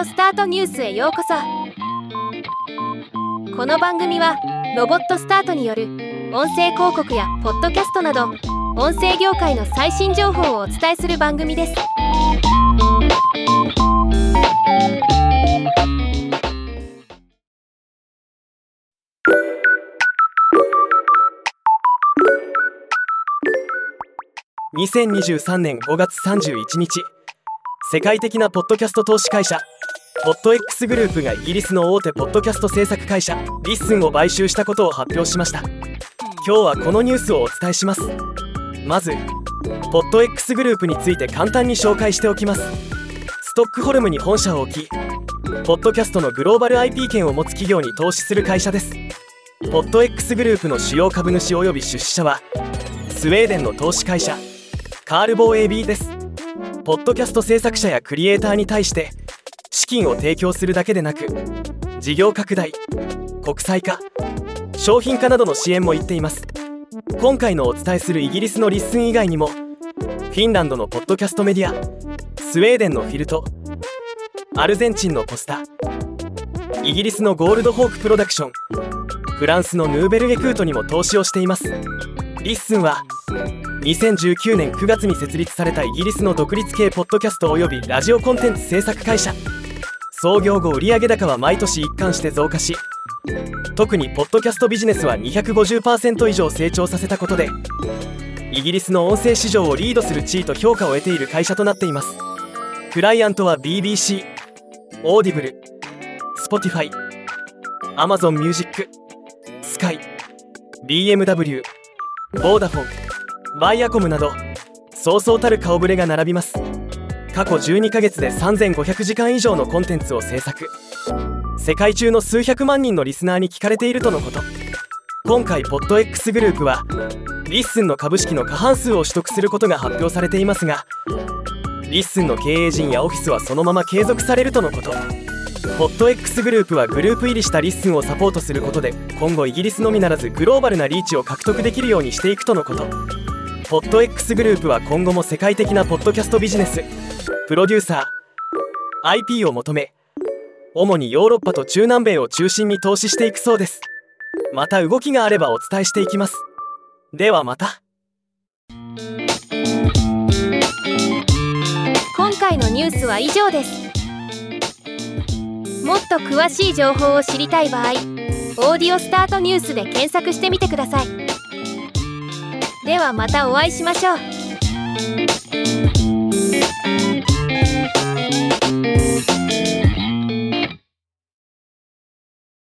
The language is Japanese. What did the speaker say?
オスタートニュースへようこそ。この番組はロボットスタートによる音声広告やポッドキャストなど音声業界の最新情報をお伝えする番組です。2023年5月31日世界的なポッドキャスト投資会社ポッド X グループがイギリスの大手ポッドキャスト制作会社 Listen を買収したことを発表しました。今日はこのニュースをお伝えします。まずポッド X グループについて簡単に紹介しておきます。ストックホルムに本社を置きポッドキャストのグローバル IP 権を持つ企業に投資する会社です。ポッド X グループの主要株主及び出資者はスウェーデンの投資会社カールボー AB です。ポッドキャスト制作者やクリエイターに対して資金を提供するだけでなく事業拡大国際化商品化などの支援も行っています。今回のお伝えするイギリスの Listen 以外にもフィンランドのポッドキャストメディアスウェーデンの Filt アルゼンチンの Posta イギリスの Goldhawk プロダクションフランスの Nouvelles Écoutes にも投資をしています。 Listen は2019年9月に設立されたイギリスの独立系ポッドキャスト及びラジオコンテンツ制作会社。創業後売上高は毎年一貫して増加し特にポッドキャストビジネスは250%以上成長させたことでイギリスの音声市場をリードする地位と評価を得ている会社となっています。クライアントは BBC Audible Spotify Amazon Music Sky BMW Vodafone Viacom などそうそうたる顔ぶれが並びます。過去12ヶ月で3500時間以上のコンテンツを制作。世界中の数百万人のリスナーに聞かれているとのこと。今回ポッド X グループはリッスンの株式の過半数を取得することが発表されていますがListen の経営陣やオフィスはそのまま継続されるとのこと。ポッド X グループはグループ入りしたリッスンをサポートすることで今後イギリスのみならずグローバルなリーチを獲得できるようにしていくとのこと。ポッド X グループは今後も世界的なポッドキャストビジネス。プロデューサー IP を求め主にヨーロッパと中南米を中心に投資していくそうです。また動きがあればお伝えしていきます。ではまた。今回のニュースは以上です。もっと詳しい情報を知りたい場合「オーディオスタートニュース」で検索してみてください。ではまたお会いしましょう。